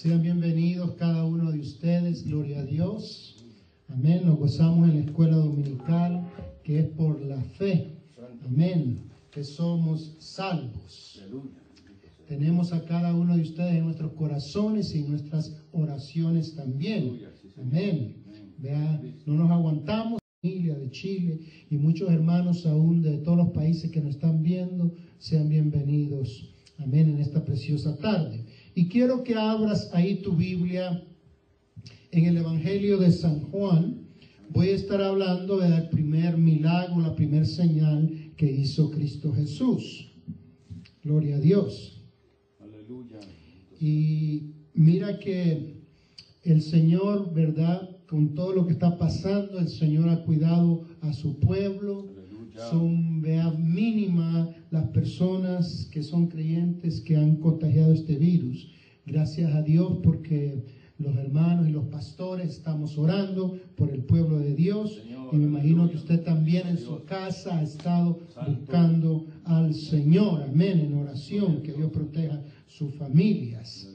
Sean bienvenidos cada uno de ustedes. Gloria a Dios. Amén. Nos gozamos en la escuela dominical que es por la fe. Amén. Que somos salvos. Tenemos a cada uno de ustedes en nuestros corazones y nuestras oraciones también. Amén. Vea, no nos aguantamos familia de Chile y muchos hermanos aún de todos los países que nos están viendo, sean bienvenidos. Amén en esta preciosa tarde. Y quiero que abras ahí tu Biblia en el Evangelio de San Juan. Voy a estar hablando del primer milagro, la primera señal que hizo Cristo Jesús. Gloria a Dios. Y mira que el Señor, ¿verdad? Con todo lo que está pasando, el Señor ha cuidado a su pueblo. Son, vea, mínima las personas que son creyentes que han contagiado este virus. Gracias a Dios porque los hermanos y los pastores estamos orando por el pueblo de Dios. Y me imagino que usted también en su casa ha estado buscando al Señor, amén, en oración, que Dios proteja sus familias.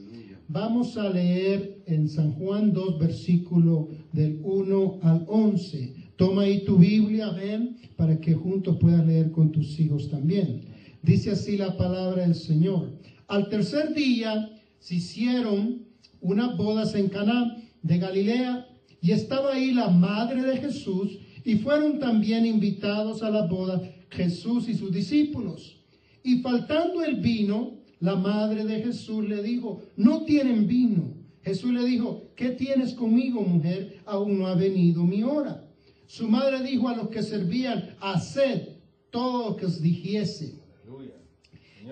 Vamos a leer en San Juan 2, versículo del 1 al 11. Toma ahí tu Biblia, ven, para que juntos puedas leer con tus hijos también. Dice así la palabra del Señor. Al tercer día se hicieron unas bodas en Caná de Galilea y estaba ahí la madre de Jesús y fueron también invitados a la boda Jesús y sus discípulos. Y faltando el vino, la madre de Jesús le dijo, no tienen vino. Jesús le dijo, ¿qué tienes conmigo, mujer? Aún no ha venido mi hora. Su madre dijo a los que servían, haced todo lo que os dijese.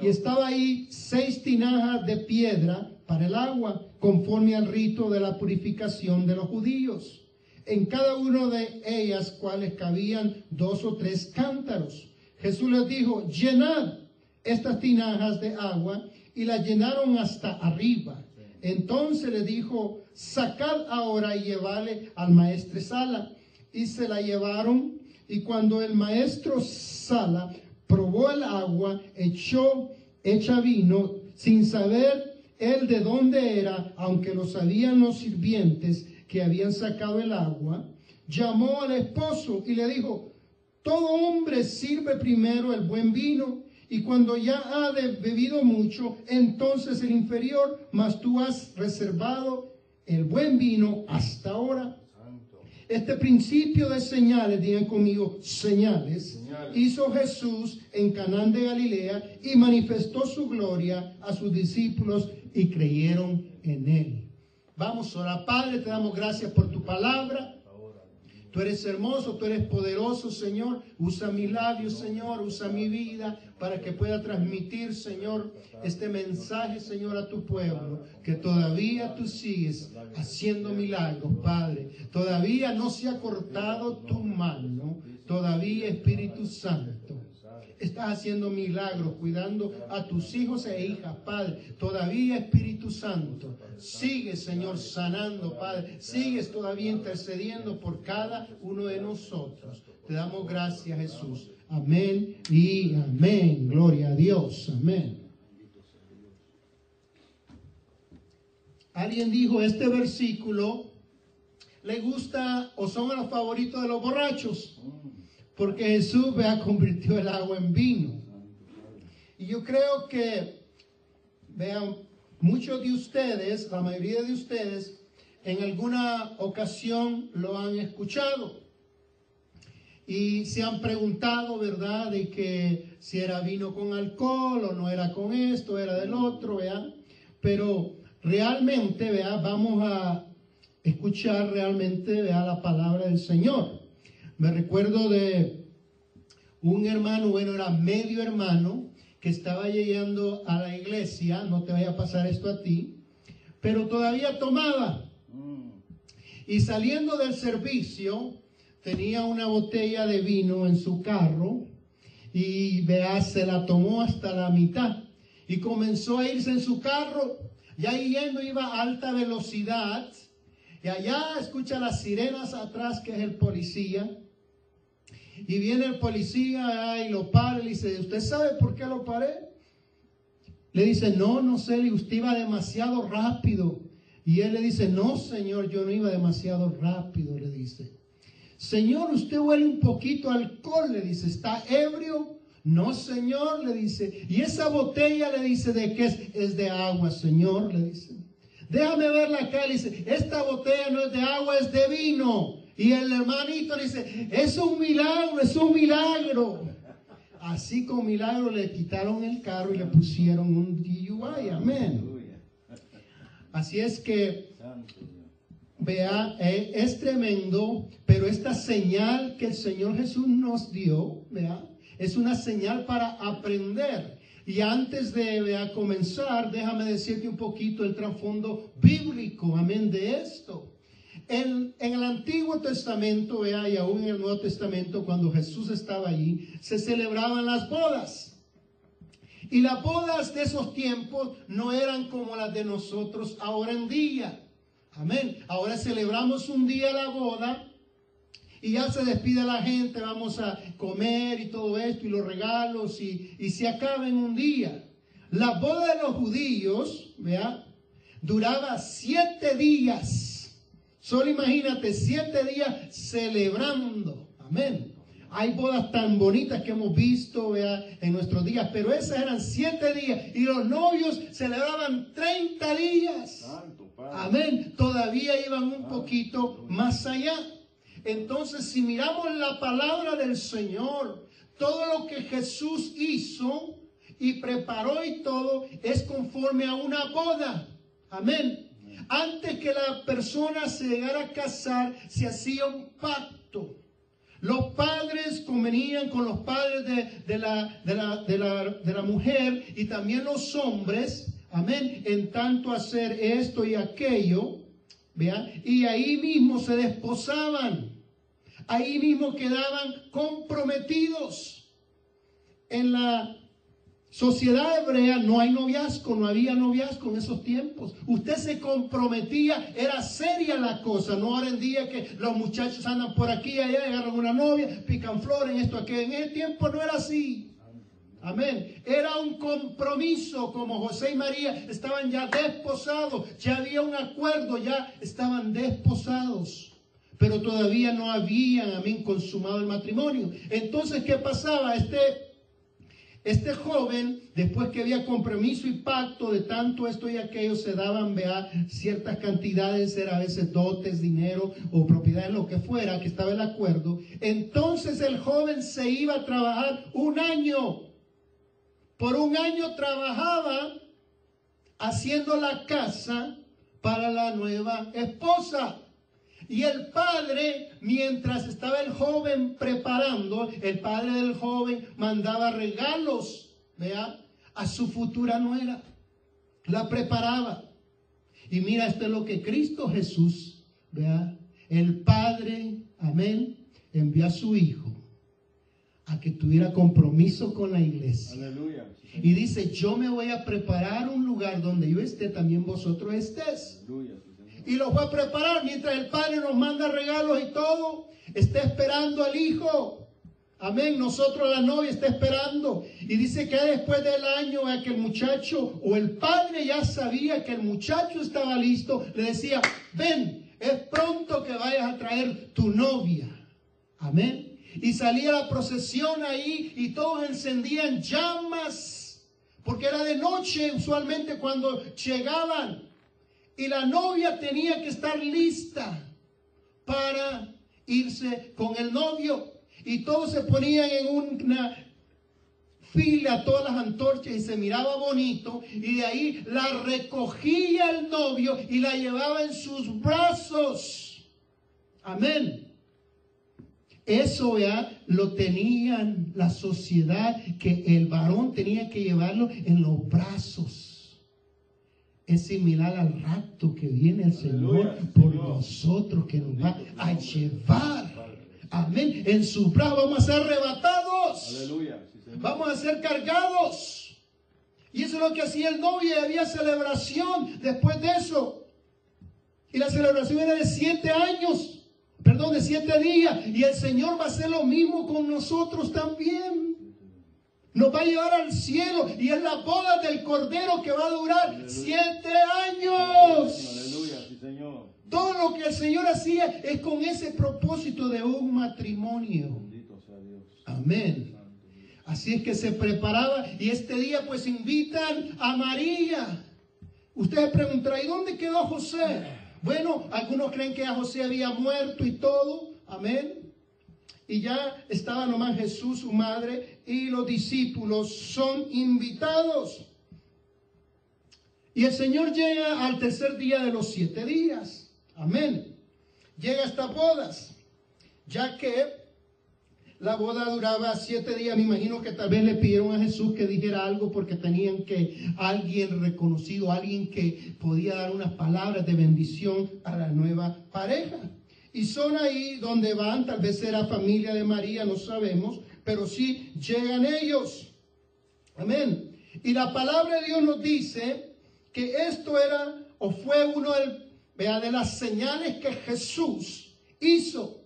Y estaba ahí seis tinajas de piedra para el agua, conforme al rito de la purificación de los judíos. En cada una de ellas, cuales cabían dos o tres cántaros. Jesús les dijo, llenad estas tinajas de agua y las llenaron hasta arriba. Entonces le dijo, sacad ahora y llevale al maestro Sala. Y se la llevaron y cuando el maestro Sala probó el agua, echó, echa vino, sin saber él de dónde era, aunque lo sabían los sirvientes que habían sacado el agua, llamó al esposo y le dijo, todo hombre sirve primero el buen vino y cuando ya ha bebido mucho, entonces el inferior, mas tú has reservado el buen vino hasta ahora. Este principio de señales, digan conmigo, señales, hizo Jesús en Canaán de Galilea y manifestó su gloria a sus discípulos y creyeron en él. Vamos ahora, Padre, te damos gracias por tu palabra. Tú eres hermoso, tú eres poderoso, Señor. Usa mis labios, Señor. Usa mi vida para que pueda transmitir, Señor, este mensaje, Señor, a tu pueblo. Que todavía tú sigues haciendo milagros, Padre. Todavía no se ha cortado tu mano. Todavía, Espíritu Santo. Estás haciendo milagros, cuidando a tus hijos e hijas, Padre. Todavía, Espíritu Santo, sigues, Señor, sanando, Padre. Sigues todavía intercediendo por cada uno de nosotros. Te damos gracias, Jesús. Amén y amén. Gloria a Dios. Amén. Alguien dijo, este versículo le gusta o son los favoritos de los borrachos porque Jesús vea convirtió el agua en vino. Y yo creo que, vean, muchos de ustedes, la mayoría de ustedes, en alguna ocasión lo han escuchado. Y se han preguntado, ¿verdad?, de que si era vino con alcohol o no era con esto, era del otro, ¿vean? Pero realmente, vea, vamos a escuchar realmente, vea, la palabra del Señor. Me recuerdo de un hermano, bueno, era medio hermano, que estaba llegando a la iglesia, no te vaya a pasar esto a ti, pero todavía tomaba. Y saliendo del servicio, tenía una botella de vino en su carro y vea, se la tomó hasta la mitad y comenzó a irse en su carro, ya yendo iba a alta velocidad y allá escucha las sirenas atrás que es el policía y viene el policía y lo para y dice, ¿usted sabe por qué lo paré? le dice, no, no sé, usted iba demasiado rápido. Y él le dice, no, Señor, yo no iba demasiado rápido, le dice. Señor, usted huele un poquito alcohol, le dice, ¿está ebrio? No, Señor, le dice. Y esa botella le dice, ¿de qué es? Es de agua, Señor, le dice. Déjame verla acá, le dice, esta botella no es de agua, es de vino. Y el hermanito le dice, es un milagro, es un milagro. Así con milagro le quitaron el carro y le pusieron un DUI. Amén. Así es que, vea, eh, es tremendo, pero esta señal que el Señor Jesús nos dio, vea, es una señal para aprender. Y antes de comenzar, déjame decirte un poquito el trasfondo bíblico, amén, de esto. En, el Antiguo Testamento, vea, y aún en el Nuevo Testamento, cuando Jesús estaba allí, se celebraban las bodas. Y las bodas de esos tiempos no eran como las de nosotros ahora en día. Amén. Ahora celebramos un día la boda y ya se despide la gente, vamos a comer y todo esto y los regalos y, y se acaba en un día. La boda de los judíos, vea, duraba siete días. Solo imagínate siete días celebrando. Amén. Hay bodas tan bonitas que hemos visto en nuestros días, pero esas eran siete días y los novios celebraban 30 días. Amén. Todavía iban un poquito más allá. Entonces, si miramos la palabra del Señor, todo lo que Jesús hizo y preparó y todo es conforme a una boda. Amén. Antes que la persona se llegara a casar, se hacía un pacto. Los padres convenían con los padres de, la, de, la, mujer y también los hombres, amén, en tanto hacer esto y aquello, Y ahí mismo se desposaban, ahí mismo quedaban comprometidos. En la Sociedad hebrea no hay noviazgo, no había noviazgo en esos tiempos. Usted se comprometía, era seria la cosa, no ahora en día que los muchachos andan por aquí allá, agarran una novia, pican flores esto, aquí. En ese tiempo no era así. Amén. Era un compromiso como José y María estaban ya desposados, ya había un acuerdo, ya estaban desposados pero todavía no habían, amén, consumado el matrimonio. Entonces, ¿qué pasaba? Este este joven, después que había compromiso y pacto de tanto esto y aquello, se daban, vea, ciertas cantidades, era a veces dotes, dinero o propiedades, lo que fuera, que estaba el acuerdo. Entonces el joven se iba a trabajar un año. Por un año trabajaba haciendo la casa para la nueva esposa. Y el padre, mientras estaba el joven preparando, el padre del joven mandaba regalos, vea, a su futura nuera. La preparaba. Y mira, esto es lo que Cristo Jesús, vea, el Padre, amén, envió a su Hijo a que tuviera compromiso con la iglesia. Aleluya. Y dice, yo me voy a preparar un lugar donde yo esté, también vosotros estés. Aleluya y los va a preparar mientras el Padre nos manda regalos y todo. Está esperando al Hijo. Amén. Nosotros la novia está esperando. Y dice que después del año a que el muchacho o el padre ya sabía que el muchacho estaba listo, le decía, ven, es pronto que vayas a traer tu novia. Amén. Y salía la procesión ahí y todos encendían llamas. Porque era de noche usualmente cuando llegaban y la novia tenía que estar lista para irse con el novio. Y todos se ponían en una fila, todas las antorchas y se miraba bonito. Y de ahí la recogía el novio y la llevaba en sus brazos. Amén. Eso ya lo tenían la sociedad, que el varón tenía que llevarlo en los brazos es similar al rapto que viene el Señor por nosotros, que nos va a llevar. Amén. En su brazo vamos a ser arrebatados. Aleluya. vamos a ser cargados. Y eso es lo que hacía el novio y había celebración después de eso. Y la celebración era de siete años, perdón, de siete días. Y el Señor va a hacer lo mismo con nosotros también. Nos va a llevar al cielo y es la boda del Cordero que va a durar siete años. Aleluya, sí, Señor. Todo lo que el Señor hacía es con ese propósito de un matrimonio. Bendito sea Dios. Amén. Así es que se preparaba y este día pues invitan a María. Ustedes preguntarán, ¿y dónde quedó José? Bueno, algunos creen que a José había muerto y todo. Amén. Y ya estaba nomás Jesús, su madre, y los discípulos son invitados. Y el Señor llega al tercer día de los siete días. Amén. Llega a estas bodas, ya que la boda duraba siete días. Me imagino que tal vez le pidieron a Jesús que dijera algo porque tenían que alguien reconocido, alguien que podía dar unas palabras de bendición a la nueva pareja. Y son ahí donde van, tal vez era familia de María, no sabemos, pero sí llegan ellos. Amén. Y la palabra de Dios nos dice que esto era o fue uno de, de las señales que Jesús hizo.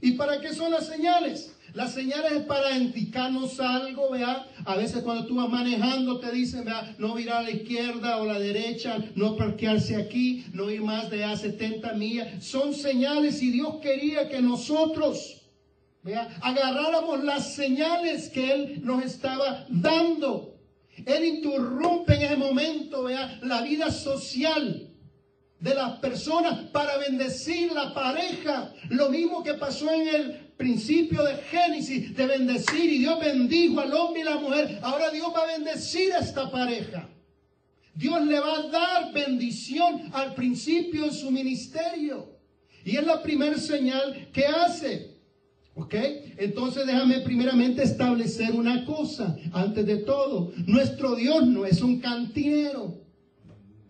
¿Y para qué son las señales? Las señales es para indicarnos algo, vea. A veces cuando tú vas manejando te dicen, vea, no virar a la izquierda o la derecha, no parquearse aquí, no ir más de a 70 millas. Son señales y Dios quería que nosotros, vea, agarráramos las señales que Él nos estaba dando. Él interrumpe en ese momento, vea, la vida social de las personas para bendecir la pareja. Lo mismo que pasó en el principio de Génesis de bendecir y Dios bendijo al hombre y la mujer. Ahora Dios va a bendecir a esta pareja. Dios le va a dar bendición al principio de su ministerio. Y es la primera señal que hace. ¿Ok? Entonces déjame primeramente establecer una cosa antes de todo. Nuestro Dios no es un cantinero.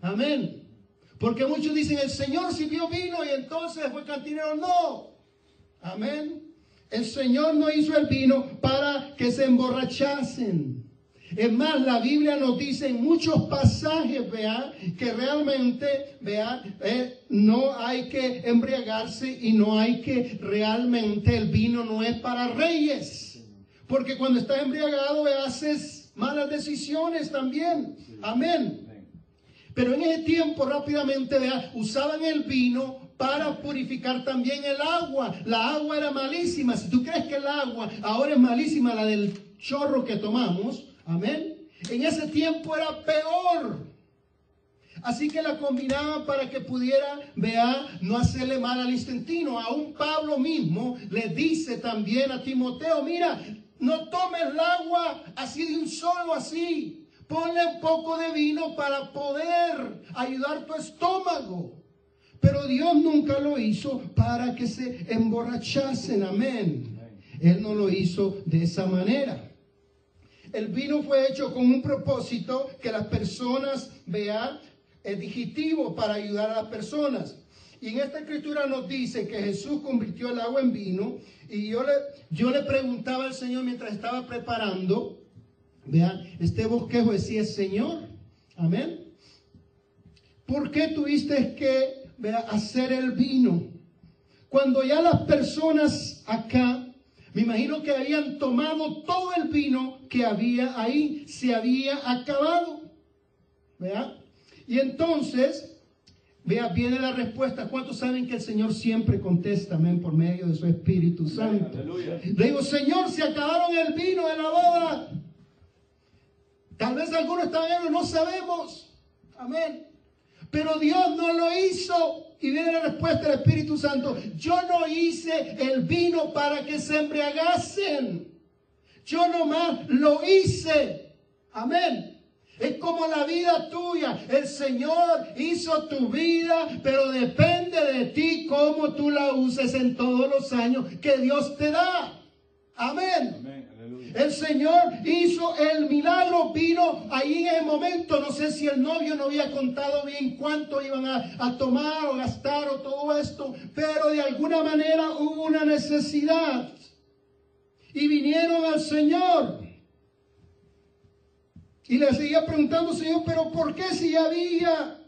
Amén. Porque muchos dicen, el Señor sirvió vino y entonces fue cantinero. No. Amén. El Señor no hizo el vino para que se emborrachasen. Es más, la Biblia nos dice en muchos pasajes, vea, que realmente, vea, eh, no hay que embriagarse y no hay que realmente el vino no es para reyes. Porque cuando estás embriagado, haces malas decisiones también. Amén. Pero en ese tiempo rápidamente, vea, usaban el vino para purificar también el agua. La agua era malísima. Si tú crees que el agua ahora es malísima, la del chorro que tomamos, amén. En ese tiempo era peor. Así que la combinaban para que pudiera, vea, no hacerle mal al instantino. Aún Pablo mismo le dice también a Timoteo, mira, no tomes el agua así de un solo así. Ponle un poco de vino para poder ayudar tu estómago. Pero Dios nunca lo hizo para que se emborrachasen. Amén. Él no lo hizo de esa manera. El vino fue hecho con un propósito que las personas vean el para ayudar a las personas. Y en esta escritura nos dice que Jesús convirtió el agua en vino. Y yo le, yo le preguntaba al Señor mientras estaba preparando, vean, este bosquejo decía, Señor, amén. ¿Por qué tuviste que hacer el vino. Cuando ya las personas acá, me imagino que habían tomado todo el vino que había ahí, se había acabado. ¿Vea? Y entonces, vea, viene la respuesta. ¿Cuántos saben que el Señor siempre contesta, amén, por medio de su Espíritu Santo? Le digo, Señor, se acabaron el vino de la boda. Tal vez algunos están viendo, no sabemos. Amén. Pero Dios no lo hizo. Y viene la respuesta del Espíritu Santo. Yo no hice el vino para que se embriagasen. Yo nomás lo hice. Amén. Es como la vida tuya. El Señor hizo tu vida, pero depende de ti cómo tú la uses en todos los años que Dios te da. Amén. Amén. El Señor hizo el milagro, vino ahí en el momento. No sé si el novio no había contado bien cuánto iban a, tomar o gastar o todo esto, pero de alguna manera hubo una necesidad. Y vinieron al Señor. Y le seguía preguntando, Señor, pero ¿por qué si había?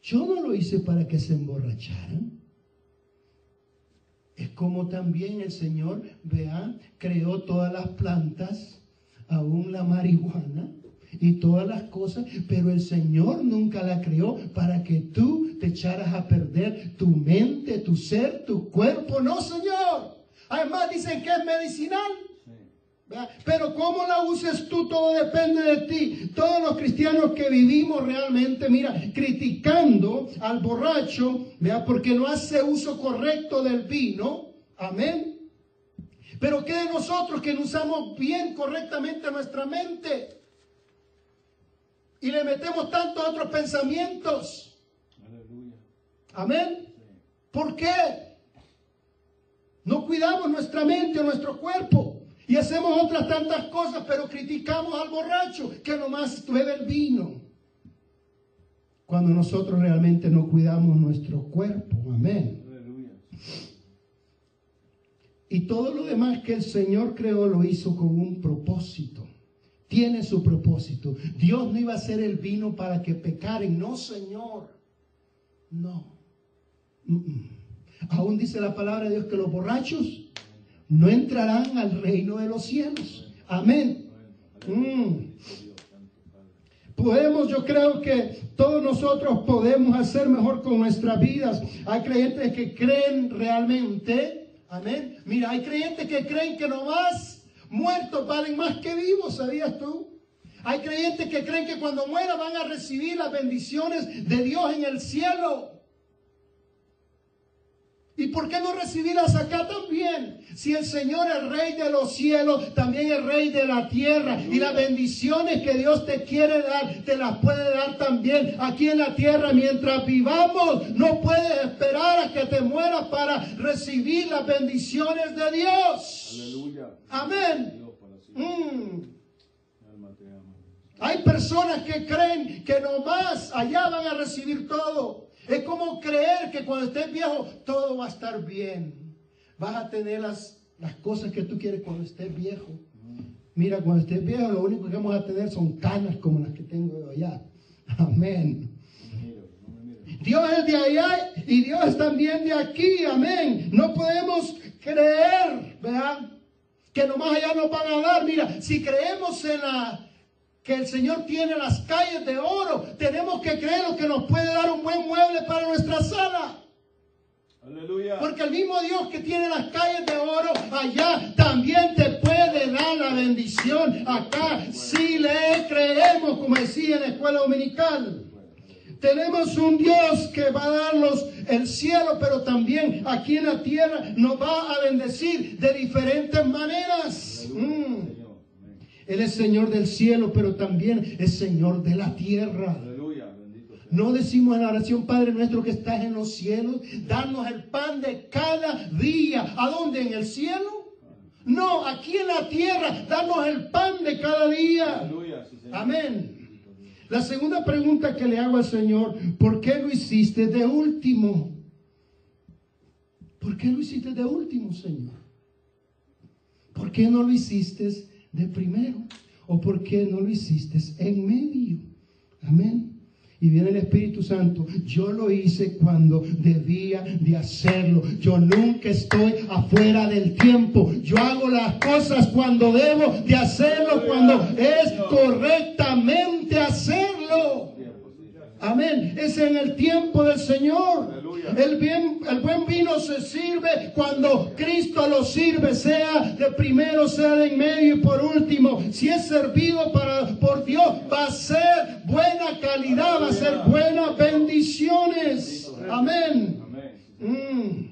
Yo no lo hice para que se emborracharan. Es como también el Señor, vea, creó todas las plantas, aún la marihuana y todas las cosas, pero el Señor nunca la creó para que tú te echaras a perder tu mente, tu ser, tu cuerpo. No, Señor. Además dicen que es medicinal. Pero cómo la uses tú, todo depende de ti. Todos los cristianos que vivimos realmente, mira, criticando al borracho, vea, porque no hace uso correcto del vino. Amén. Pero ¿qué de nosotros que no usamos bien, correctamente nuestra mente? Y le metemos tanto a otros pensamientos. Amén. ¿Por qué? No cuidamos nuestra mente o nuestro cuerpo. Y hacemos otras tantas cosas, pero criticamos al borracho que nomás bebe el vino. Cuando nosotros realmente no cuidamos nuestro cuerpo. Amén. Y todo lo demás que el Señor creó lo hizo con un propósito. Tiene su propósito. Dios no iba a hacer el vino para que pecaren. No, Señor. No. Aún dice la palabra de Dios que los borrachos no entrarán al reino de los cielos. Amén. Mm. Podemos, yo creo que todos nosotros podemos hacer mejor con nuestras vidas. Hay creyentes que creen realmente, amén. Mira, hay creyentes que creen que nomás muertos valen más que vivos, ¿sabías tú? Hay creyentes que creen que cuando mueran van a recibir las bendiciones de Dios en el cielo. ¿Y por qué no recibirlas acá también? Si el Señor es rey de los cielos, también es rey de la tierra. Y las bendiciones que Dios te quiere dar, te las puede dar también aquí en la tierra. Mientras vivamos, no puedes esperar a que te mueras para recibir las bendiciones de Dios. Aleluya. Amén. Mm. Hay personas que creen que nomás allá van a recibir todo. Es como creer que cuando estés viejo todo va a estar bien. Vas a tener las, las cosas que tú quieres cuando estés viejo. Mira, cuando estés viejo lo único que vamos a tener son canas como las que tengo yo allá. Amén. Dios es de allá y Dios es también de aquí. Amén. No podemos creer, ¿verdad? Que nomás allá nos van a dar. Mira, si creemos en la que el Señor tiene las calles de oro. Tenemos que creer que nos puede dar un buen mueble para nuestra sala. Aleluya. Porque el mismo Dios que tiene las calles de oro allá también te puede dar la bendición acá si le creemos, como decía en la escuela dominical. Tenemos un Dios que va a darnos el cielo, pero también aquí en la tierra nos va a bendecir de diferentes maneras. Mm. Él es Señor del cielo, pero también es Señor de la tierra. Aleluya, no decimos en la oración, Padre nuestro que estás en los cielos, danos el pan de cada día. ¿A dónde? ¿En el cielo? No, aquí en la tierra, danos el pan de cada día. Aleluya, Amén. La segunda pregunta que le hago al Señor, ¿por qué lo hiciste de último? ¿Por qué lo hiciste de último, Señor? ¿Por qué no lo hiciste de primero? ¿O por qué no lo hiciste en medio? Amén. Y viene el Espíritu Santo. Yo lo hice cuando debía de hacerlo. Yo nunca estoy afuera del tiempo. Yo hago las cosas cuando debo de hacerlo, cuando es correctamente hacerlo. Amén. Es en el tiempo del Señor. El, bien, el buen vino se sirve cuando Cristo lo sirve, sea de primero, sea de en medio y por último. Si es servido para, por Dios, va a ser buena calidad, va a ser buenas bendiciones. Amén. Mm.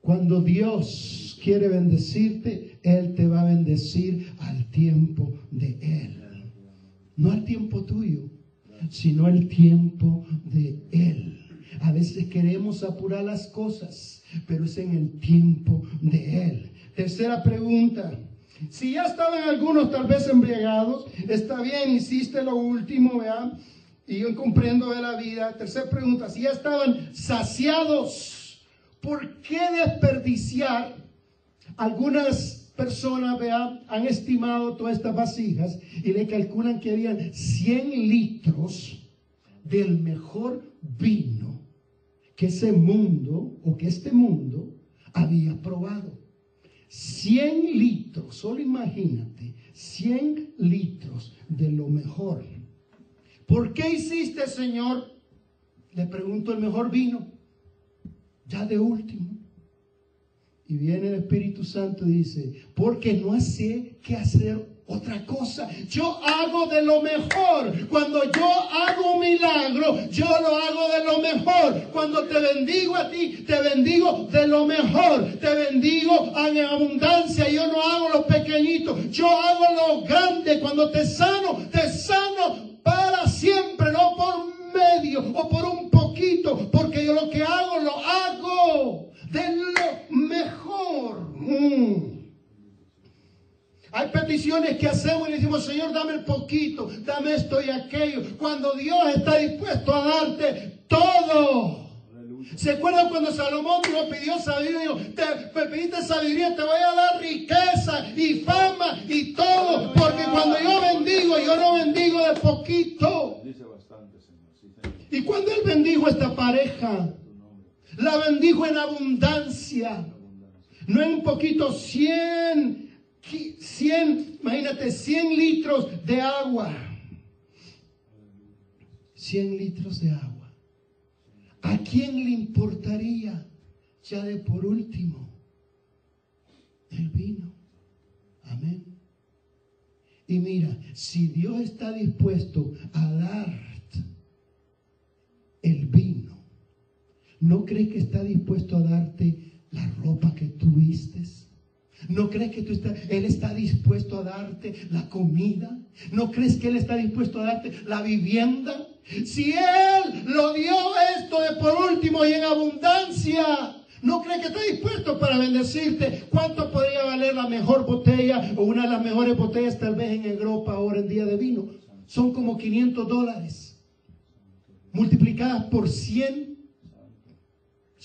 Cuando Dios quiere bendecirte, Él te va a bendecir al tiempo de Él. No al tiempo tuyo, sino el tiempo de Él. A veces queremos apurar las cosas, pero es en el tiempo de Él. Tercera pregunta. Si ya estaban algunos tal vez embriagados, está bien, hiciste lo último, ¿verdad? Y yo comprendo de la vida. Tercera pregunta, si ya estaban saciados, ¿por qué desperdiciar algunas personas han estimado todas estas vasijas y le calculan que habían 100 litros del mejor vino que ese mundo o que este mundo había probado. 100 litros, solo imagínate, 100 litros de lo mejor. ¿Por qué hiciste, Señor? Le pregunto el mejor vino, ya de último. Y viene el Espíritu Santo y dice, porque no sé qué hacer otra cosa. Yo hago de lo mejor. Cuando yo hago un milagro, yo lo hago de lo mejor. Cuando te bendigo a ti, te bendigo de lo mejor. Te bendigo en abundancia. Yo no hago lo pequeñito. Yo hago lo grande. Cuando te sano, te sano para siempre, no por medio o por un poquito. Porque yo lo que hago, lo hago de lo. Mm. Hay peticiones que hacemos y decimos, Señor, dame el poquito, dame esto y aquello. Cuando Dios está dispuesto a darte todo. ¿Se acuerdan cuando Salomón dijo, pidió sabiduría? Dijo, te me pediste sabiduría, te voy a dar riqueza y fama y todo. Porque cuando yo bendigo, yo no bendigo de poquito. Dice bastante, Señor. Sí, Señor. Y cuando Él bendijo a esta pareja, la bendijo en abundancia. No en un poquito, 100, 100, imagínate, 100 litros de agua. 100 litros de agua. ¿A quién le importaría ya de por último el vino? Amén. Y mira, si Dios está dispuesto a darte el vino, ¿no crees que está dispuesto a darte la ropa que tú vistes? ¿No crees que tú está, Él está dispuesto a darte la comida? ¿No crees que Él está dispuesto a darte la vivienda? Si Él lo dio esto de por último y en abundancia, ¿no crees que está dispuesto para bendecirte? ¿Cuánto podría valer la mejor botella o una de las mejores botellas tal vez en Europa ahora en día de vino? Son como 500 dólares. Multiplicadas por 100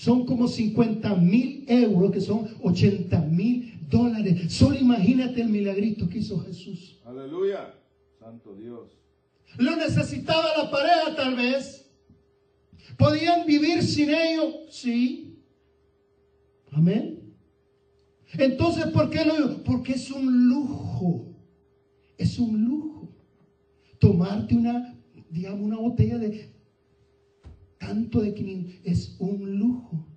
son como 50 mil euros, que son 80 mil dólares. Solo imagínate el milagrito que hizo Jesús. Aleluya. Santo Dios. Lo necesitaba la pareja tal vez. ¿Podían vivir sin ello? Sí. Amén. Entonces, ¿por qué lo digo? Porque es un lujo. Es un lujo. Tomarte una, digamos, una botella de tanto de 500 es un lujo.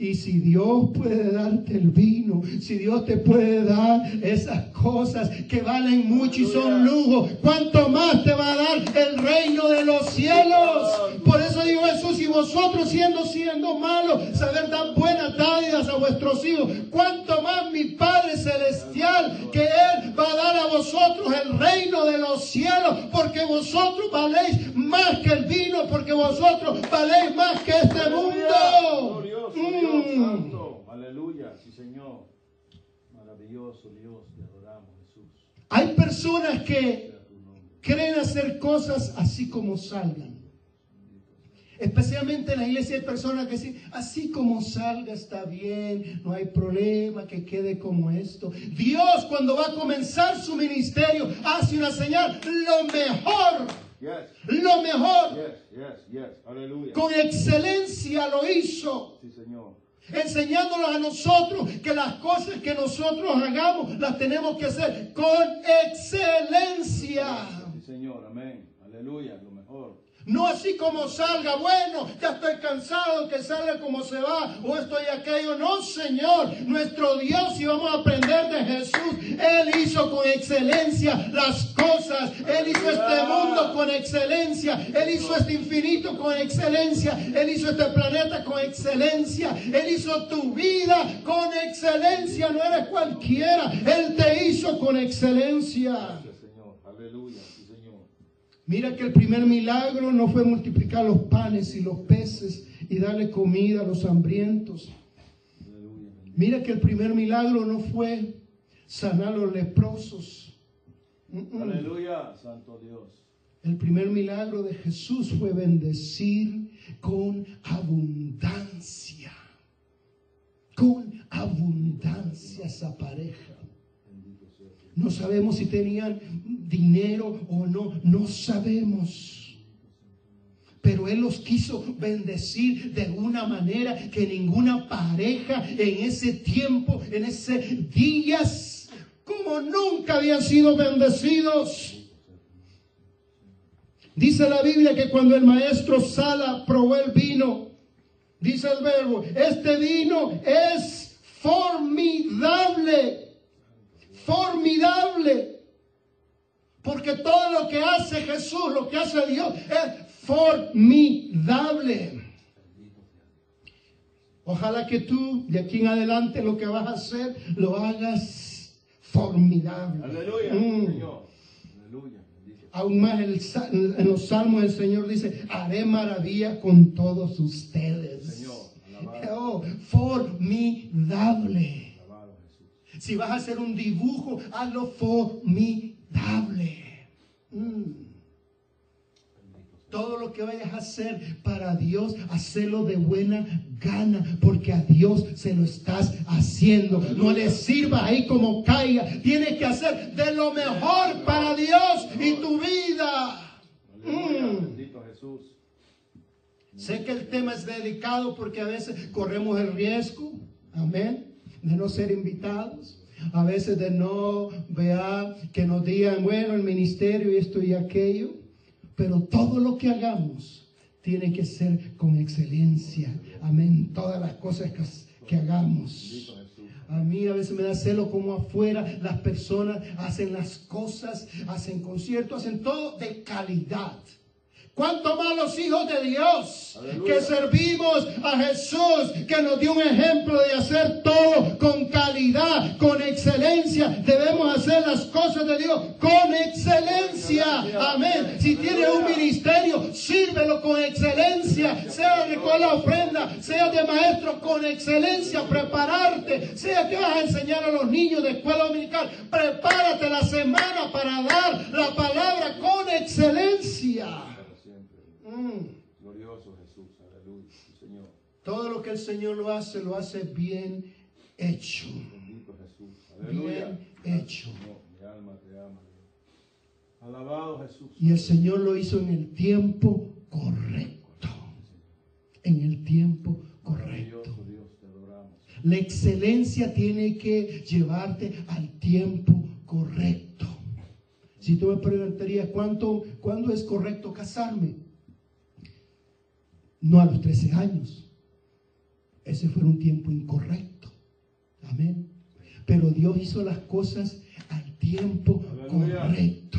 Y si Dios puede darte el vino, si Dios te puede dar esas cosas que valen mucho y son lujo, ¿cuánto más te va a dar el reino de los cielos? Por eso digo Jesús, y vosotros siendo siendo malos, saber dar buenas dádivas a vuestros hijos, ¿cuánto más mi Padre Celestial que Él va a dar a vosotros el reino de los cielos? Porque vosotros valéis más que el vino, porque vosotros valéis más que este mundo. Mm. Santo. Aleluya. Sí, Señor. Maravilloso Dios. Te adoramos, Jesús. Hay personas que creen hacer cosas así como salgan. Especialmente en la iglesia hay personas que dicen, así como salga está bien, no hay problema, que quede como esto. Dios cuando va a comenzar su ministerio hace una señal, lo mejor, Yes. lo mejor, Yes. Yes. Yes. Aleluya. con excelencia lo hizo. Sí. Enseñándonos a nosotros que las cosas que nosotros hagamos las tenemos que hacer con excelencia. Sí, Señor. Amén. Aleluya. Lo mejor. No así como salga, bueno, ya estoy cansado, que salga como se va, o estoy aquello. No, Señor, nuestro Dios, y vamos a aprender de Jesús, Él hizo con excelencia las cosas, Él hizo este mundo con excelencia, Él hizo este infinito con excelencia, Él hizo este planeta con excelencia, Él hizo tu vida con excelencia, no eres cualquiera, Él te hizo con excelencia. Gracias, Señor. Aleluya. Sí, Señor. Mira que el primer milagro no fue multiplicar los panes y los peces y darle comida a los hambrientos. Mira que el primer milagro no fue sanar a los leprosos. Aleluya. Santo Dios. El primer milagro de Jesús fue bendecir con abundancia. Con abundancia esa pareja. No sabemos si tenían dinero o no, no sabemos. Pero Él los quiso bendecir de una manera que ninguna pareja en ese tiempo, en ese días, como nunca habían sido bendecidos. Dice la Biblia que cuando el maestro Sala probó el vino, dice el verbo, este vino es formidable, formidable. Porque todo lo que hace Jesús, lo que hace Dios, es formidable. Ojalá que tú de aquí en adelante lo que vas a hacer lo hagas formidable. Aleluya, Mm. Señor. Aleluya. Bendito. Aún más el en los salmos el Señor dice, haré maravilla con todos ustedes. Señor, Oh, formidable. Si vas a hacer un dibujo, hazlo formidable. Mm. Todo lo que vayas a hacer para Dios, hacerlo de buena gana, porque a Dios se lo estás haciendo. No le sirva ahí como caiga. Tienes que hacer de lo mejor para Dios y tu vida. Mm. Bendito Jesús. Sé que el tema es delicado porque a veces corremos el riesgo, amén, de no ser invitados. A veces de no vea que nos digan, bueno, el ministerio y esto y aquello. Pero todo lo que hagamos tiene que ser con excelencia. Amén. Todas las cosas que, que hagamos. A mí a veces me da celo como afuera las personas hacen las cosas, hacen conciertos, hacen todo de calidad. Cuanto más los hijos de Dios Aleluya. que servimos a Jesús, que nos dio un ejemplo de hacer todo con calidad, con excelencia. Debemos hacer las cosas de Dios con excelencia. Amén. Si tienes un ministerio, sírvelo con excelencia. Sea de cual la ofrenda, sea de maestro con excelencia. Prepararte. Sea que vas a enseñar a los niños de escuela dominical. Prepárate la semana para dar la palabra con excelencia. Mm. Glorioso Jesús. Aleluya. Señor. Todo lo que el Señor lo hace, lo hace bien hecho. Bendito Jesús. Aleluya. Bien hecho. Mi alma te ama. Alabado Jesús. Y el Señor lo hizo en el tiempo correcto. En el tiempo correcto. Maravilloso Dios, te adoramos. La excelencia tiene que llevarte al tiempo correcto. Si tú me preguntarías cuánto, cuándo es correcto casarme, no a los 13 años. Ese fue un tiempo incorrecto. Amén. Pero Dios hizo las cosas al tiempo Aleluya. correcto.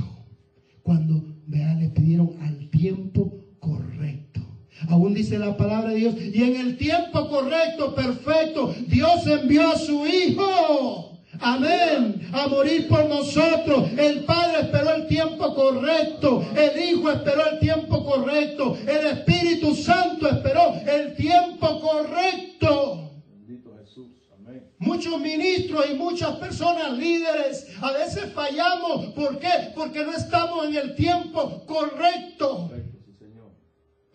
Cuando vea, le pidieron al tiempo correcto. Aún dice la palabra de Dios, y en el tiempo correcto, perfecto, Dios envió a su Hijo. Amén. A morir por nosotros. El Padre esperó el tiempo correcto. El Hijo esperó el tiempo correcto. El Espíritu Santo esperó el tiempo correcto. Bendito Jesús. Amén. Muchos ministros y muchas personas líderes a veces fallamos. ¿Por qué? Porque no estamos en el tiempo correcto.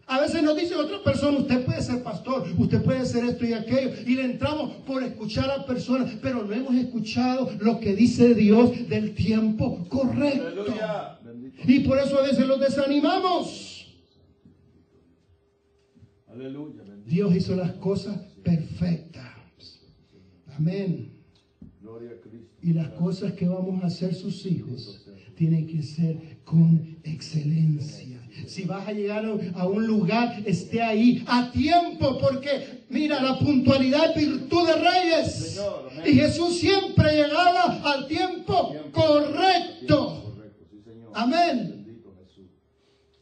A veces nos dice otra persona, usted puede ser pastor, usted puede ser esto y aquello, y le entramos por escuchar a personas, pero no hemos escuchado lo que dice Dios del tiempo correcto. Aleluya. Y por eso a veces los desanimamos. Aleluya. Dios hizo las cosas perfectas. Amén. Gloria a Cristo. Y las cosas que vamos a hacer sus hijos tienen que ser con excelencia. Si vas a llegar a un lugar, esté ahí a tiempo, porque mira, la puntualidad es virtud de reyes. Y Jesús siempre llegaba al tiempo correcto. Amén. Bendito Jesús.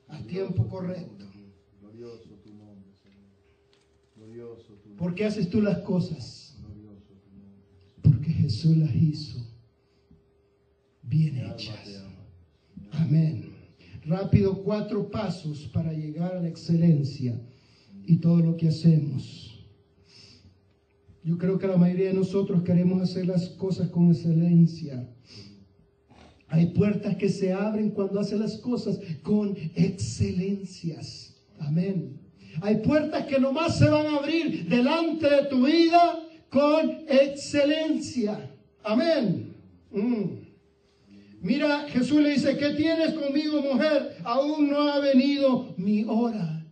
Al tiempo correcto. Glorioso. ¿Por qué haces tú las cosas? Porque Jesús las hizo bien hechas. Amén. Rápido, cuatro pasos para llegar a la excelencia y todo lo que hacemos. Yo creo que la mayoría de nosotros queremos hacer las cosas con excelencia. Hay puertas que se abren cuando hace las cosas con excelencias. Amén. Hay puertas que nomás se van a abrir delante de tu vida con excelencia. Amén. Mm. Mira, Jesús le dice, ¿qué tienes conmigo, mujer? Aún no ha venido mi hora.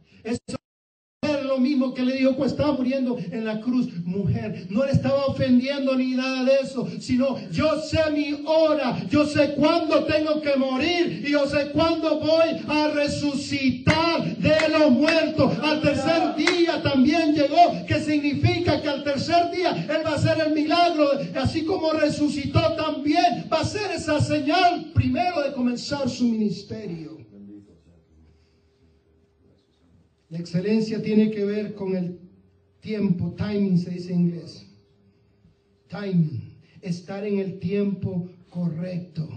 Mismo que le dijo cuando estaba muriendo en la cruz, mujer. No le estaba ofendiendo ni nada de eso, sino yo sé mi hora, yo sé cuándo tengo que morir y yo sé cuándo voy a resucitar de los muertos. Al tercer día también llegó, que significa que al tercer día Él va a hacer el milagro, así como resucitó también, va a ser esa señal primero de comenzar su ministerio. La excelencia tiene que ver con el tiempo, timing se dice en inglés. Timing, estar en el tiempo correcto.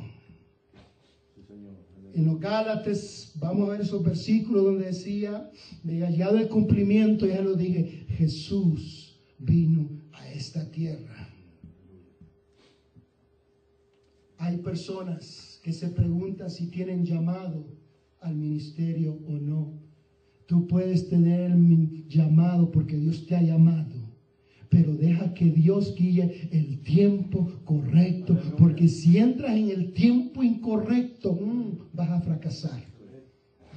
En los Gálatas, vamos a ver esos versículos donde decía, me ha hallado el cumplimiento, ya lo dije, Jesús vino a esta tierra. Hay personas que se preguntan si tienen llamado al ministerio o no. Tú puedes tener el llamado porque Dios te ha llamado. Pero deja que Dios guíe el tiempo correcto. Porque si entras en el tiempo incorrecto, mm, vas a fracasar.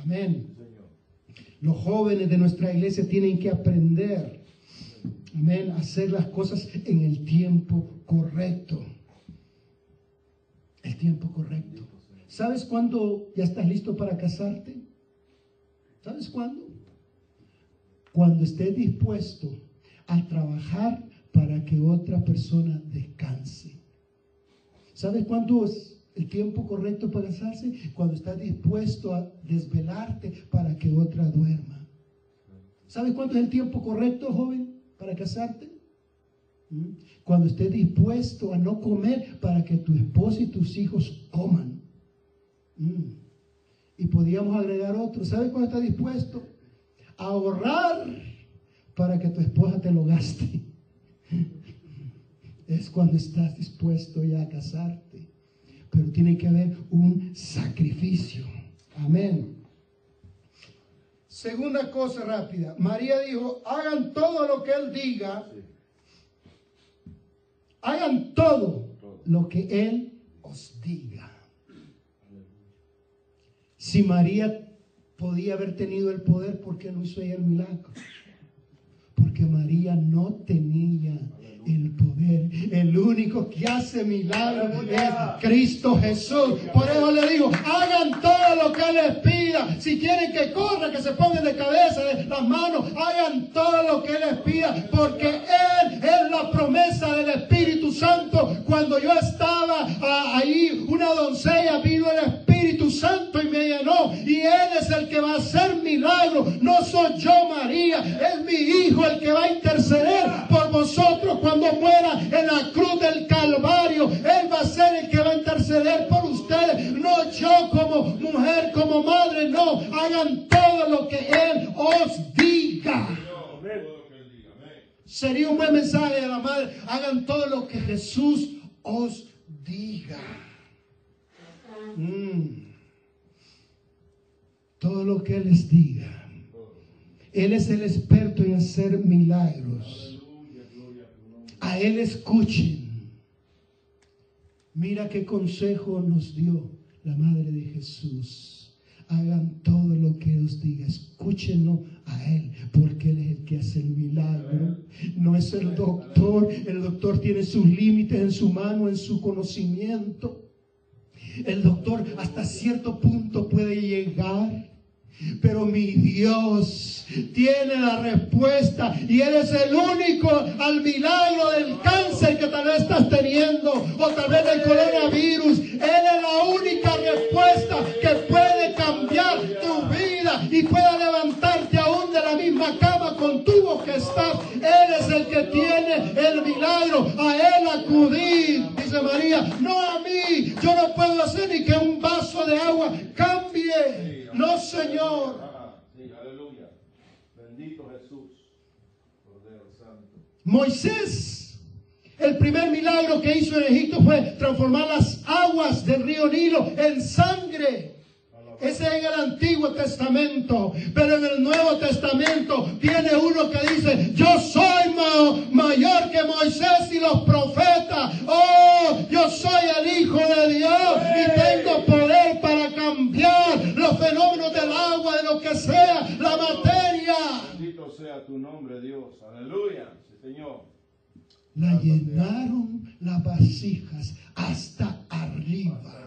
Amén. Los jóvenes de nuestra iglesia tienen que aprender. Amén. Hacer las cosas en el tiempo correcto. El tiempo correcto. ¿Sabes cuándo ya estás listo para casarte? ¿Sabes cuándo? Cuando estés dispuesto a trabajar para que otra persona descanse. ¿Sabes cuándo es el tiempo correcto para casarse? Cuando estás dispuesto a desvelarte para que otra duerma. ¿Sabes cuánto es el tiempo correcto, joven, para casarte? ¿Mm? Cuando estés dispuesto a no comer para que tu esposa y tus hijos coman. ¿Mm? Y podíamos agregar otro. ¿Sabes cuándo estás dispuesto? A ahorrar para que tu esposa te lo gaste. Es cuando estás dispuesto ya a casarte. Pero tiene que haber un sacrificio. Amén. Segunda cosa rápida. María dijo, hagan todo lo que Él diga. Hagan todo lo que Él os diga. Si María podía haber tenido el poder, ¿por qué no hizo ella el milagro? Porque María no tenía el poder. El único que hace milagros es Cristo Jesús. Por eso le digo, hagan todo lo que les pida. Si quieren que corra, que se pongan de cabeza, de las manos, hagan todo lo que les pida. Porque Él es la promesa del Espíritu Santo. Cuando yo estaba ah, ahí, una doncella Él es el que va a hacer milagros. No soy yo, María. Es mi Hijo el que va a interceder por vosotros cuando muera en la cruz del Calvario. Él va a ser el que va a interceder por ustedes. No yo como mujer, como madre. No. Hagan todo lo que Él os diga. Sería un buen mensaje de la madre. Hagan todo lo que Jesús os diga. Mm. Todo lo que Él les diga. Él es el experto en hacer milagros. A Él escuchen. Mira qué consejo nos dio la Madre de Jesús. Hagan todo lo que os diga. Escúchenlo a Él, porque Él es el que hace el milagro. No es el doctor. El doctor tiene sus límites en su mano, en su conocimiento. El doctor hasta cierto punto puede llegar. Pero mi Dios tiene la respuesta y Él es el único al milagro del cáncer que tal vez estás teniendo o tal vez del coronavirus. Él es la única respuesta que puede cambiar tu vida y de la misma cama con que estás. Él es el que tiene el milagro. A Él acudir, dice María, no a mí. Yo no puedo hacer ni que un vaso de agua cambie. No, Señor. aleluya. Bendito Jesús. Moisés, el primer milagro que hizo en Egipto fue transformar las aguas del río Nilo en sangre. Ese es en el Antiguo Testamento. Pero en el Nuevo Testamento tiene uno que dice, yo soy mayor que Moisés y los profetas. Oh, yo soy el Hijo de Dios y tengo poder para cambiar los fenómenos del agua, de lo que sea, la materia. Bendito sea tu nombre, Dios. Aleluya, Señor. La llenaron las vasijas hasta arriba.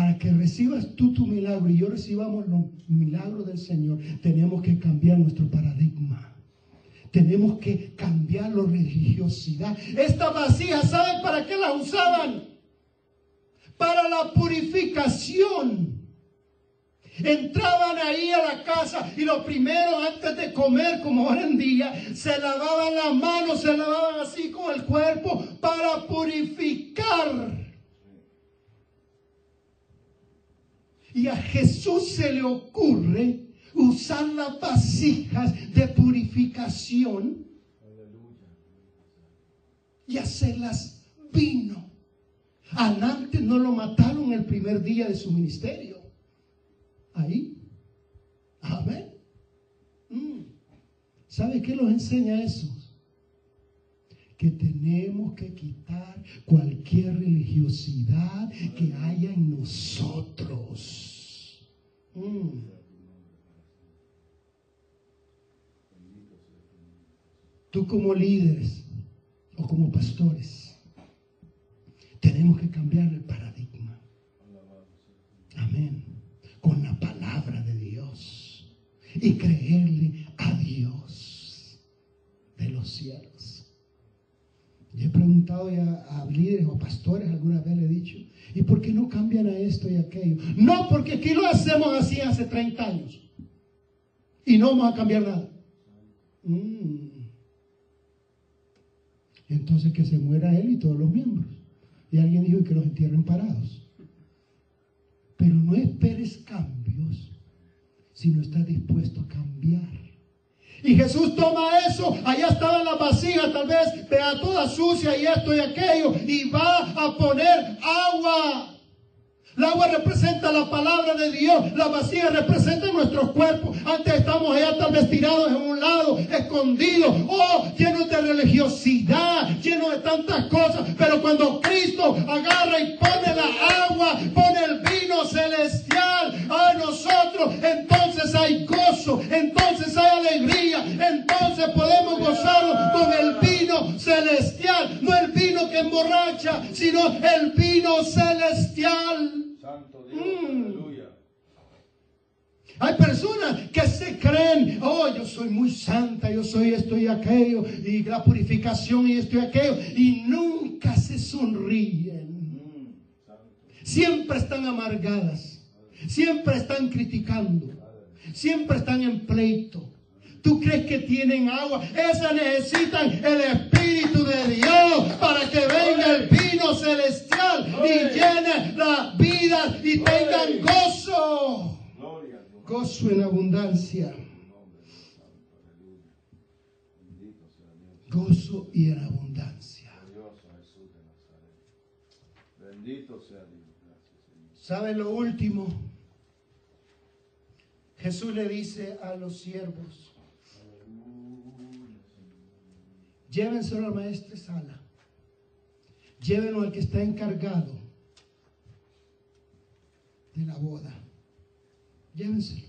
Para que recibas tú tu milagro y yo recibamos los milagros del Señor, tenemos que cambiar nuestro paradigma. Tenemos que cambiar la religiosidad. Esta vasija, ¿saben para qué la usaban? Para la purificación. Entraban ahí a la casa y lo primero antes de comer, como ahora en día, se lavaban las manos, se lavaban así con el cuerpo para purificar. Y a Jesús se le ocurre usar las vasijas de purificación y hacerlas vino. Antes no lo mataron el primer día de su ministerio. Ahí. Amén. Mm. ¿Sabe qué nos enseña eso? Que tenemos que quitar cualquier religiosidad que haya en nosotros. Mm. Tú como líderes o como pastores, tenemos que cambiar el paradigma. Amén. Con la palabra de Dios. Y creerle a Dios de los cielos. He preguntado ya a líderes o pastores, alguna vez le he dicho, ¿y por qué no cambian a esto y aquello? No, porque aquí lo hacemos así hace 30 años. Y no vamos a cambiar nada. Mm. Entonces que se muera él y todos los miembros. Y alguien dijo que los entierren parados. Pero no esperes cambios si no estás dispuesto a cambiar. Y Jesús toma eso, allá estaba la vasija, tal vez vea toda sucia y esto y aquello, y va a poner agua. El agua representa la palabra de Dios, la vasija representa nuestro cuerpo. Antes estamos allá tal vez tirados en un lado, escondidos, oh, llenos de religiosidad, llenos de tantas cosas. Pero cuando Cristo agarra y pone la agua, pone el vino celestial a nosotros, entonces hay gozo, entonces hay alegría, entonces podemos gozarnos con el vino celestial, no el vino que emborracha, sino el vino celestial. Santo Dios, Mm. aleluya. Hay personas que se creen, oh, yo soy muy santa, yo soy esto y aquello, y la purificación y esto y aquello, y nunca se sonríen. Mm. Siempre están amargadas, siempre están criticando, siempre están en pleito. ¿Tú crees que tienen agua? Esas necesitan el Espíritu de Dios para que venga el vino celestial y llene las vidas y tengan gozo. Gozo en abundancia. Gozo y en abundancia. Bendito sea Dios. ¿Saben lo último? Jesús le dice a los siervos, llévenselo al maestro Sala, llévenlo al que está encargado de la boda, llévenselo.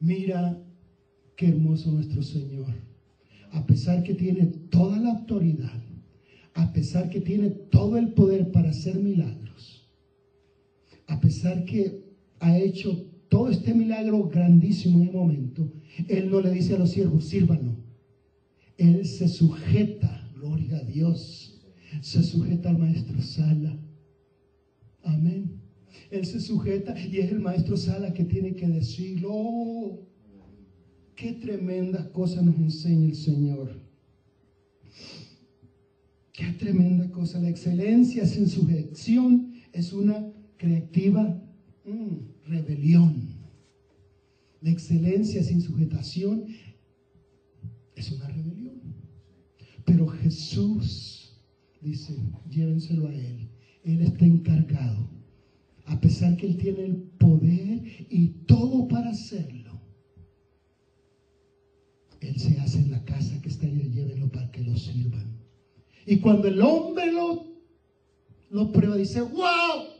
Mira qué hermoso nuestro Señor, a pesar que tiene toda la autoridad, a pesar que tiene todo el poder para hacer milagros, a pesar que ha hecho todo este milagro grandísimo en el momento, Él no le dice a los siervos, sírvanos. Él se sujeta, gloria a Dios, se sujeta al maestro Sala. Amén. Él se sujeta y es el maestro Sala que tiene que decirlo. Oh, qué tremenda cosa nos enseña el Señor. Qué tremenda cosa. La excelencia sin sujeción es una creativa mm, rebelión. La excelencia sin sujetación es una rebelión. Pero Jesús dice, llévenselo a Él. Él está encargado. A pesar que Él tiene el poder y todo para hacerlo. Él se hace en la casa que está ahí, llévenlo para que lo sirvan. Y cuando el hombre lo, lo prueba, dice, wow.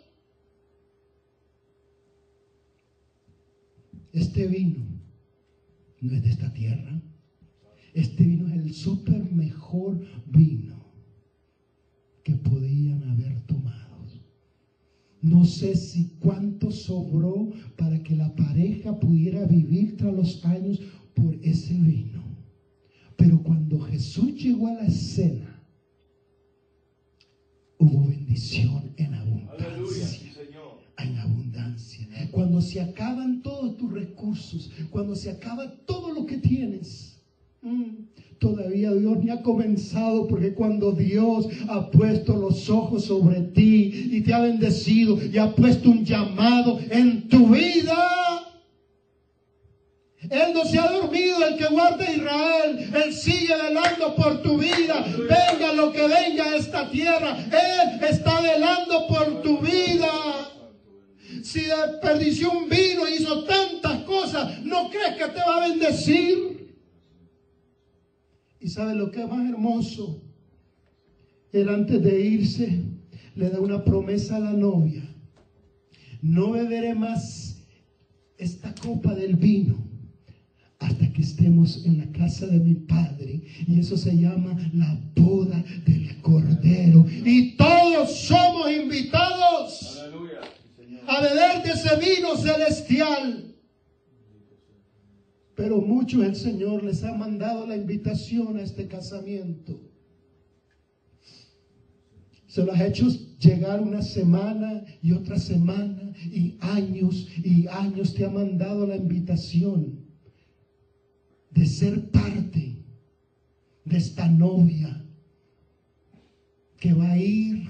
Este vino no es de esta tierra. Este vino es el súper mejor vino que podían haber tomado. No sé si cuánto sobró para que la pareja pudiera vivir tras los años por ese vino. Pero cuando Jesús llegó a la escena, hubo bendición en abundancia. En abundancia. Se acaban todos tus recursos, cuando se acaba todo lo que tienes, mm, todavía Dios ni ha comenzado, porque cuando Dios ha puesto los ojos sobre ti y te ha bendecido y ha puesto un llamado en tu vida, él no se ha dormido, el que guarda Israel. Él sigue velando por tu vida. Venga lo que venga a esta tierra. Él está velando por tu vida. Si desperdició un vino y hizo tantas cosas, ¿no crees que te va a bendecir? Y sabe lo que es más hermoso. Él antes de irse le da una promesa a la novia. No beberé más esta copa del vino hasta que estemos en la casa de mi padre. Y eso se llama la boda del Cordero. Y todos somos invitados a beber de ese vino celestial. Pero muchos el Señor les ha mandado la invitación a este casamiento. Se lo ha hecho llegar una semana y otra semana y años y años te ha mandado la invitación de ser parte de esta novia que va a ir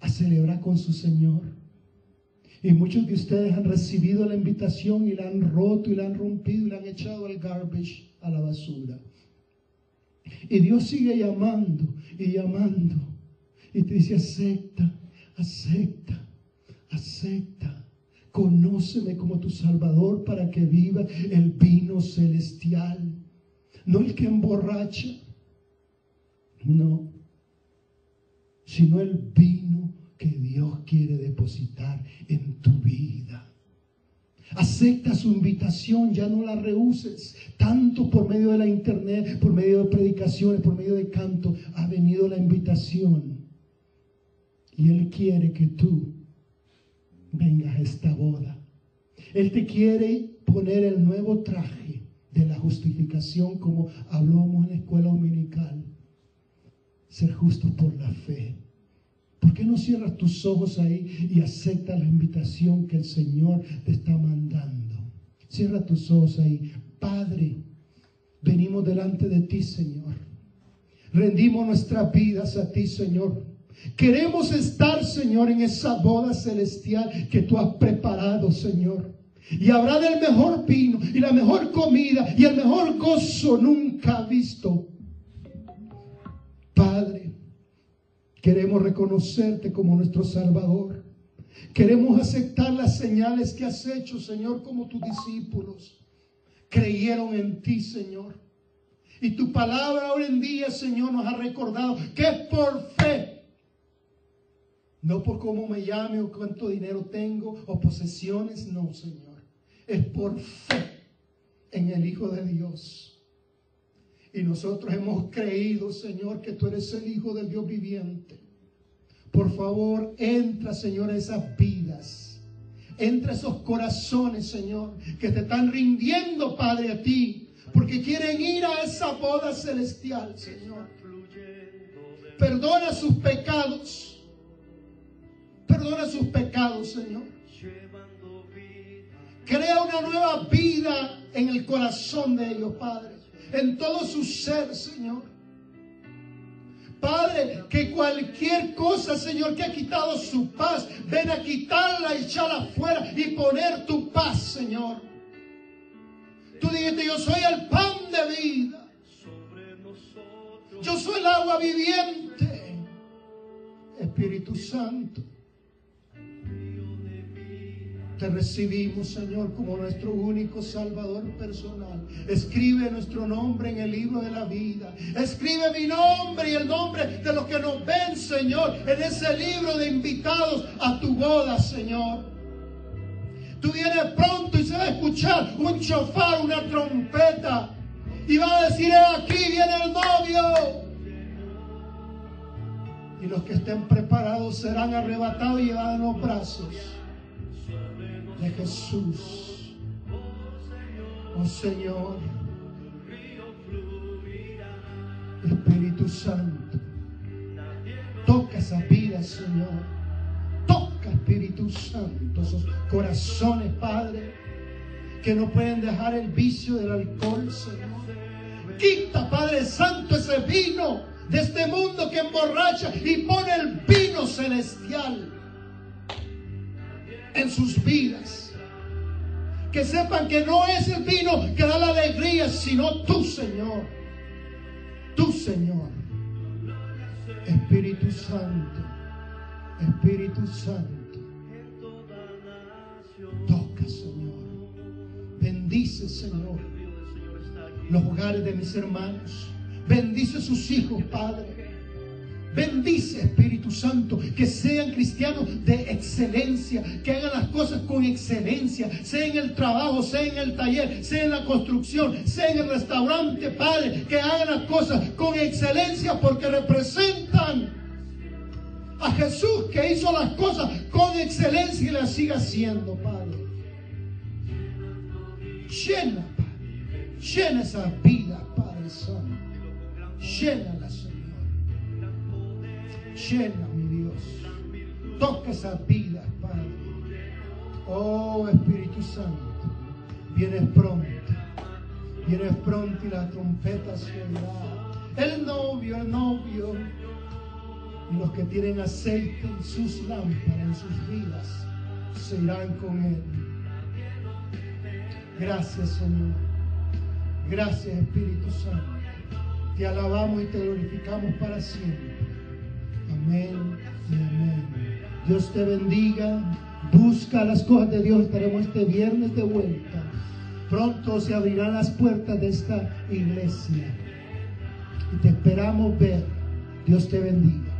a celebrar con su Señor. Y muchos de ustedes han recibido la invitación y la han roto y la han rompido y la han echado al garbage, a la basura. Y Dios sigue llamando y llamando. Y te dice, acepta, acepta, acepta. Conóceme como tu Salvador para que viva el vino celestial. No el que emborracha, no, sino el vino que Dios quiere depositar en tu vida. Acepta su invitación, ya no la rehuses. Tanto por medio de la internet, por medio de predicaciones, por medio de canto, ha venido la invitación. Y Él quiere que tú vengas a esta boda. Él te quiere poner el nuevo traje de la justificación como hablamos en la escuela dominical. Ser justo por la fe. ¿Por qué no cierras tus ojos ahí y aceptas la invitación que el Señor te está mandando? Cierra tus ojos ahí. Padre, venimos delante de ti, Señor. Rendimos nuestras vidas a ti, Señor. Queremos estar, Señor, en esa boda celestial que tú has preparado, Señor. Y habrá del mejor vino y la mejor comida y el mejor gozo nunca visto. Padre, Queremos reconocerte como nuestro Salvador. Queremos aceptar las señales que has hecho, Señor, como tus discípulos. Creyeron en ti, Señor. Y tu palabra hoy en día, Señor, nos ha recordado que es por fe. No por cómo me llame o cuánto dinero tengo o posesiones, no, Señor. Es por fe en el Hijo de Dios. Y nosotros hemos creído, Señor, que tú eres el Hijo del Dios viviente. Por favor, entra, Señor, a esas vidas. Entra a esos corazones, Señor, que te están rindiendo, Padre, a ti. Porque quieren ir a esa boda celestial, Señor. Perdona sus pecados. Perdona sus pecados, Señor. Crea una nueva vida en el corazón de ellos, Padre en todo su ser, Señor. Padre, que cualquier cosa, Señor, que ha quitado su paz, ven a quitarla echarla afuera y poner tu paz, Señor. Tú dijiste, yo soy el pan de vida. Yo soy el agua viviente. Espíritu Santo. Te recibimos, Señor, como nuestro único Salvador personal. Escribe nuestro nombre en el libro de la vida. Escribe mi nombre y el nombre de los que nos ven, Señor, en ese libro de invitados a tu boda, Señor. Tú vienes pronto y se va a escuchar un chofar, una trompeta. Y va a decir, aquí viene el novio. Y los que estén preparados serán arrebatados y llevados en los brazos de Jesús. Oh Señor. Espíritu Santo. Toca esa vida, Señor. Toca, Espíritu Santo, esos corazones, Padre, que no pueden dejar el vicio del alcohol, Señor. Quita, Padre Santo, ese vino de este mundo que emborracha y pone el vino celestial en sus vidas. Que sepan que no es el vino que da la alegría, sino tú, Señor. Tú, Señor. Espíritu Santo. Espíritu Santo. Toca, Señor. Bendice, Señor, los hogares de mis hermanos. Bendice sus hijos, Padre. Bendice, Espíritu Santo, que sean cristianos de excelencia, que hagan las cosas con excelencia, sea en el trabajo, sea en el taller, sea en la construcción, sea en el restaurante, Padre, que hagan las cosas con excelencia porque representan a Jesús que hizo las cosas con excelencia y las siga haciendo, Padre. Llena, Padre, llena esa vida, Padre Santo. Llénala, Señor. Llena, mi Dios. Toca esa vida, Padre. Oh Espíritu Santo, vienes pronto. Vienes pronto y la trompeta oirá. El novio, el novio. Y los que tienen aceite en sus lámparas, en sus vidas, se irán con él. Gracias, Señor. Gracias, Espíritu Santo. Te alabamos y te glorificamos para siempre. Amén y amén. Dios te bendiga. Busca las cosas de Dios. Estaremos este viernes de vuelta. Pronto se abrirán las puertas de esta iglesia. Y te esperamos ver. Dios te bendiga.